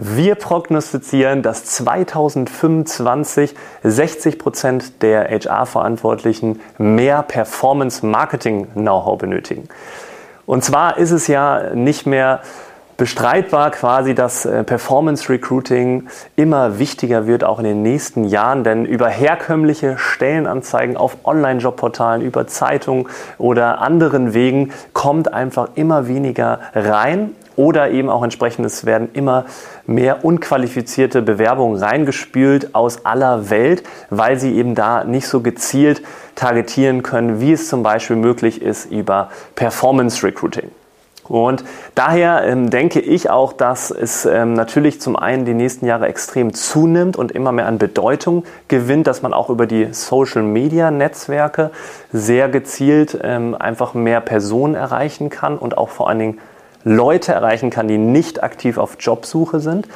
Wir prognostizieren, dass 2025 60 Prozent der HR-Verantwortlichen mehr Performance-Marketing-Know-how benötigen. Und zwar ist es ja nicht mehr bestreitbar quasi, dass äh, Performance Recruiting immer wichtiger wird, auch in den nächsten Jahren, denn über herkömmliche Stellenanzeigen auf Online-Jobportalen, über Zeitungen oder anderen Wegen kommt einfach immer weniger rein oder eben auch entsprechend, es werden immer mehr unqualifizierte Bewerbungen reingespült aus aller Welt, weil sie eben da nicht so gezielt targetieren können, wie es zum Beispiel möglich ist über Performance Recruiting. Und daher ähm, denke ich auch, dass es ähm, natürlich zum einen die nächsten Jahre extrem zunimmt und immer mehr an Bedeutung gewinnt, dass man auch über die Social-Media-Netzwerke sehr gezielt ähm, einfach mehr Personen erreichen kann und auch vor allen Dingen Leute erreichen kann, die nicht aktiv auf Jobsuche sind.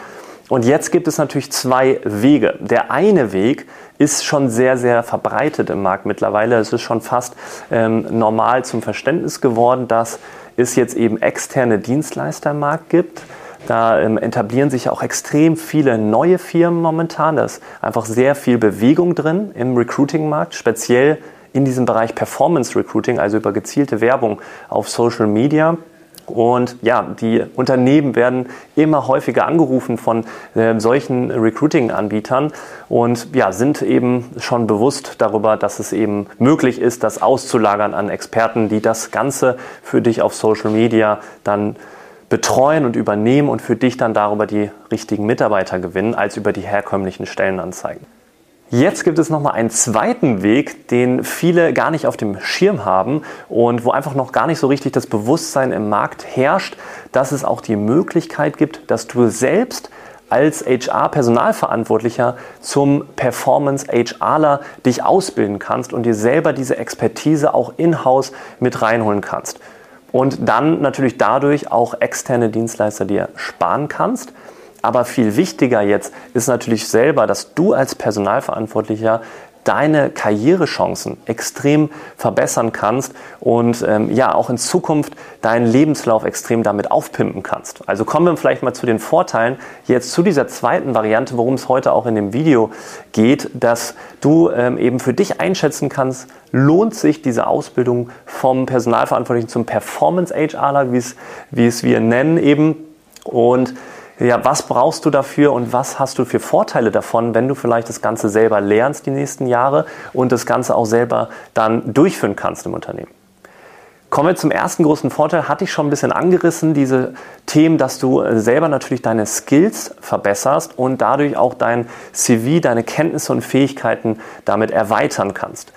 Und jetzt gibt es natürlich zwei Wege. Der eine Weg ist schon sehr, sehr verbreitet im Markt mittlerweile. Es ist schon fast ähm, normal zum Verständnis geworden, dass es jetzt eben externe Dienstleister im Markt gibt. Da ähm, etablieren sich auch extrem viele neue Firmen momentan. Da ist einfach sehr viel Bewegung drin im Recruiting-Markt, speziell in diesem Bereich Performance Recruiting, also über gezielte Werbung auf Social Media. Und ja, die Unternehmen werden immer häufiger angerufen von äh, solchen Recruiting-Anbietern und ja, sind eben schon bewusst darüber, dass es eben möglich ist, das auszulagern an Experten, die das Ganze für dich auf Social Media dann betreuen und übernehmen und für dich dann darüber die richtigen Mitarbeiter gewinnen, als über die herkömmlichen Stellenanzeigen. Jetzt gibt es nochmal einen zweiten Weg, den viele gar nicht auf dem Schirm haben und wo einfach noch gar nicht so richtig das Bewusstsein im Markt herrscht, dass es auch die Möglichkeit gibt, dass du selbst als HR-Personalverantwortlicher zum Performance-HRler dich ausbilden kannst und dir selber diese Expertise auch in-house mit reinholen kannst. Und dann natürlich dadurch auch externe Dienstleister dir sparen kannst aber viel wichtiger jetzt ist natürlich selber, dass du als Personalverantwortlicher deine Karrierechancen extrem verbessern kannst und ähm, ja auch in Zukunft deinen Lebenslauf extrem damit aufpimpen kannst. Also kommen wir vielleicht mal zu den Vorteilen jetzt zu dieser zweiten Variante, worum es heute auch in dem Video geht, dass du ähm, eben für dich einschätzen kannst, lohnt sich diese Ausbildung vom Personalverantwortlichen zum Performance HRler, wie es wie es wir nennen eben und ja, was brauchst du dafür und was hast du für Vorteile davon, wenn du vielleicht das Ganze selber lernst die nächsten Jahre und das Ganze auch selber dann durchführen kannst im Unternehmen? Kommen wir zum ersten großen Vorteil, hatte ich schon ein bisschen angerissen, diese Themen, dass du äh, selber natürlich deine Skills verbesserst und dadurch auch dein CV, deine Kenntnisse und Fähigkeiten damit erweitern kannst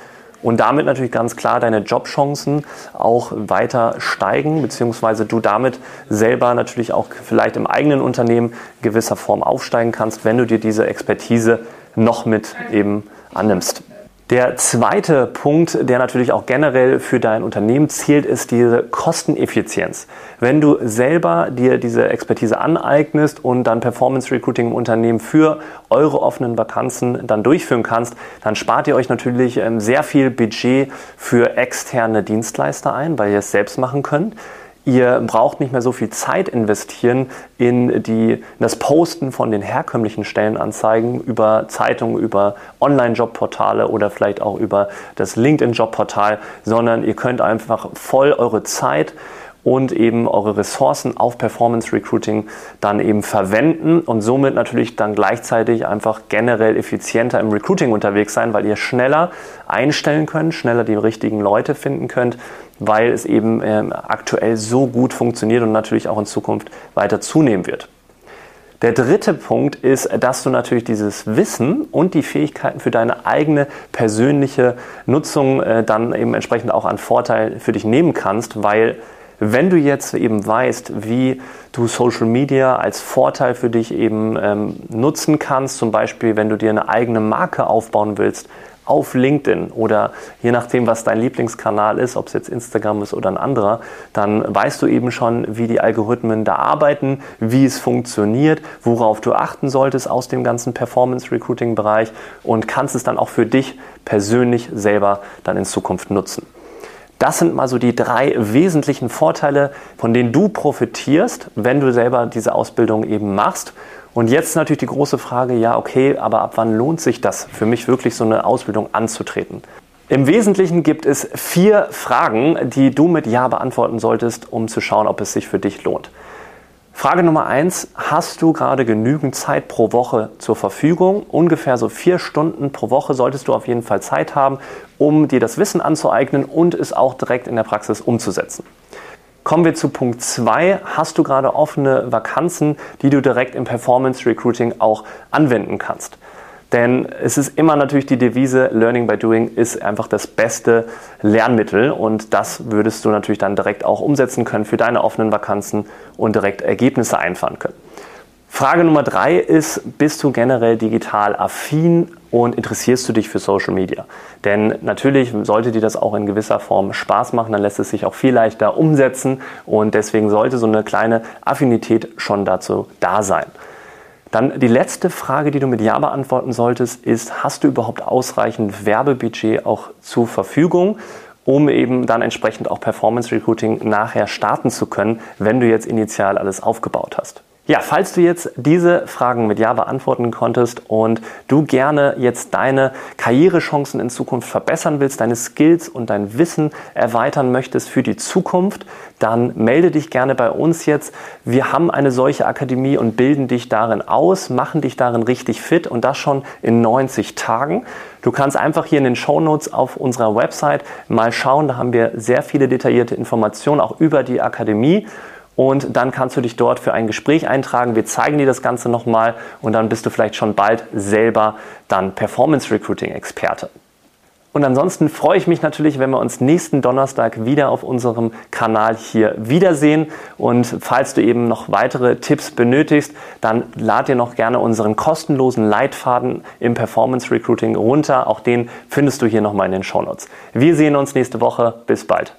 und damit natürlich ganz klar deine Jobchancen auch weiter steigen, beziehungsweise du damit selber natürlich auch vielleicht im eigenen Unternehmen gewisser Form aufsteigen kannst, wenn du dir diese Expertise noch mit eben annimmst. Der zweite Punkt, der natürlich auch generell für dein Unternehmen zählt, ist diese Kosteneffizienz. Wenn du selber dir diese Expertise aneignest und dann Performance Recruiting im Unternehmen für eure offenen Vakanzen dann durchführen kannst, dann spart ihr euch natürlich ähm, sehr viel Budget für externe Dienstleister ein, weil ihr es selbst machen könnt. Ihr braucht nicht mehr so viel Zeit investieren in, die, in das Posten von den herkömmlichen Stellenanzeigen über Zeitungen, über Online-Jobportale oder vielleicht auch über das LinkedIn-Jobportal, sondern ihr könnt einfach voll eure Zeit und eben eure Ressourcen auf Performance Recruiting dann eben verwenden und somit natürlich dann gleichzeitig einfach generell effizienter im Recruiting unterwegs sein, weil ihr schneller einstellen könnt, schneller die richtigen Leute finden könnt, weil es eben äh, aktuell so gut funktioniert und natürlich auch in Zukunft weiter zunehmen wird. Der dritte Punkt ist, dass du natürlich dieses Wissen und die Fähigkeiten für deine eigene persönliche Nutzung äh, dann eben entsprechend auch an Vorteil für dich nehmen kannst, weil wenn du jetzt eben weißt, wie du Social Media als Vorteil für dich eben ähm, nutzen kannst, zum Beispiel wenn du dir eine eigene Marke aufbauen willst, auf LinkedIn oder je nachdem, was dein Lieblingskanal ist, ob es jetzt Instagram ist oder ein anderer, dann weißt du eben schon, wie die Algorithmen da arbeiten, wie es funktioniert, worauf du achten solltest aus dem ganzen Performance Recruiting Bereich und kannst es dann auch für dich persönlich selber dann in Zukunft nutzen. Das sind mal so die drei wesentlichen Vorteile, von denen du profitierst, wenn du selber diese Ausbildung eben machst. Und jetzt natürlich die große Frage, ja, okay, aber ab wann lohnt sich das für mich wirklich so eine Ausbildung anzutreten? Im Wesentlichen gibt es vier Fragen, die du mit Ja beantworten solltest, um zu schauen, ob es sich für dich lohnt. Frage Nummer eins: Hast du gerade genügend Zeit pro Woche zur Verfügung? Ungefähr so vier Stunden pro Woche solltest du auf jeden Fall Zeit haben, um dir das Wissen anzueignen und es auch direkt in der Praxis umzusetzen. Kommen wir zu Punkt zwei: Hast du gerade offene Vakanzen, die du direkt im Performance Recruiting auch anwenden kannst? Denn es ist immer natürlich die Devise, Learning by Doing ist einfach das beste Lernmittel und das würdest du natürlich dann direkt auch umsetzen können für deine offenen Vakanzen und direkt Ergebnisse einfahren können. Frage Nummer drei ist, bist du generell digital affin und interessierst du dich für Social Media? Denn natürlich sollte dir das auch in gewisser Form Spaß machen, dann lässt es sich auch viel leichter umsetzen und deswegen sollte so eine kleine Affinität schon dazu da sein. Dann die letzte Frage, die du mit Ja beantworten solltest, ist, hast du überhaupt ausreichend Werbebudget auch zur Verfügung? um eben dann entsprechend auch Performance Recruiting nachher starten zu können, wenn du jetzt initial alles aufgebaut hast. Ja, falls du jetzt diese Fragen mit Ja beantworten konntest und du gerne jetzt deine Karrierechancen in Zukunft verbessern willst, deine Skills und dein Wissen erweitern möchtest für die Zukunft, dann melde dich gerne bei uns jetzt. Wir haben eine solche Akademie und bilden dich darin aus, machen dich darin richtig fit und das schon in 90 Tagen. Du kannst einfach hier in den Show Notes auf unserer Website mal schauen, da haben wir sehr viele detaillierte Informationen auch über die Akademie und dann kannst du dich dort für ein Gespräch eintragen. Wir zeigen dir das Ganze nochmal und dann bist du vielleicht schon bald selber dann Performance Recruiting Experte. Und ansonsten freue ich mich natürlich, wenn wir uns nächsten Donnerstag wieder auf unserem Kanal hier wiedersehen. Und falls du eben noch weitere Tipps benötigst, dann lad dir noch gerne unseren kostenlosen Leitfaden im Performance Recruiting runter. Auch den findest du hier nochmal in den Show Notes. Wir sehen uns nächste Woche. Bis bald.